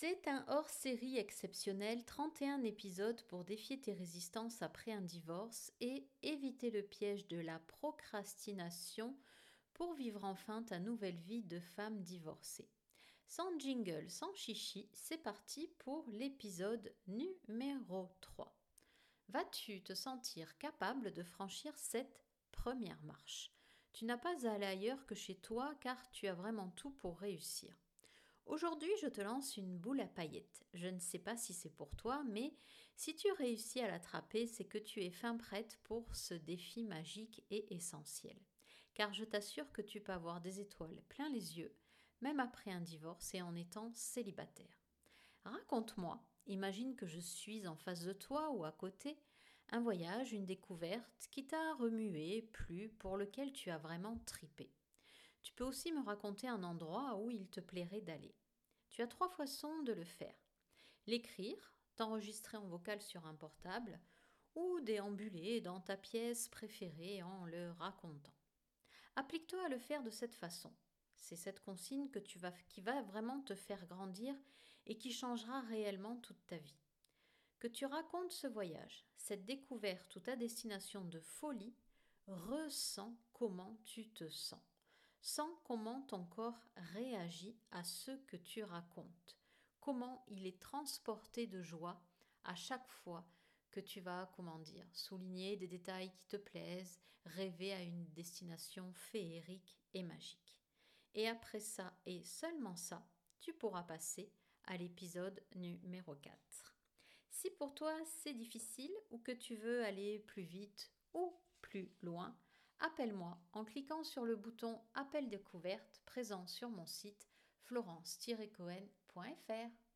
C'est un hors-série exceptionnel, 31 épisodes pour défier tes résistances après un divorce et éviter le piège de la procrastination pour vivre enfin ta nouvelle vie de femme divorcée. Sans jingle, sans chichi, c'est parti pour l'épisode numéro 3. Vas-tu te sentir capable de franchir cette première marche? Tu n'as pas à aller ailleurs que chez toi car tu as vraiment tout pour réussir. Aujourd'hui, je te lance une boule à paillettes. Je ne sais pas si c'est pour toi, mais si tu réussis à l'attraper, c'est que tu es fin prête pour ce défi magique et essentiel. Car je t'assure que tu peux avoir des étoiles plein les yeux, même après un divorce et en étant célibataire. Raconte-moi, imagine que je suis en face de toi ou à côté, un voyage, une découverte qui t'a remué, plu, pour lequel tu as vraiment tripé. Tu peux aussi me raconter un endroit où il te plairait d'aller. Tu as trois façons de le faire. L'écrire, t'enregistrer en vocal sur un portable, ou déambuler dans ta pièce préférée en le racontant. Applique-toi à le faire de cette façon. C'est cette consigne qui va vraiment te faire grandir et qui changera réellement toute ta vie. Que tu racontes ce voyage, cette découverte ou ta destination de folie, ressens comment tu te sens sans comment ton corps réagit à ce que tu racontes, comment il est transporté de joie à chaque fois que tu vas, comment dire, souligner des détails qui te plaisent, rêver à une destination féerique et magique. Et après ça, et seulement ça, tu pourras passer à l'épisode numéro 4. Si pour toi c'est difficile ou que tu veux aller plus vite ou plus loin, appelle-moi en cliquant sur le bouton Appel découverte présent sur mon site florence-cohen.fr.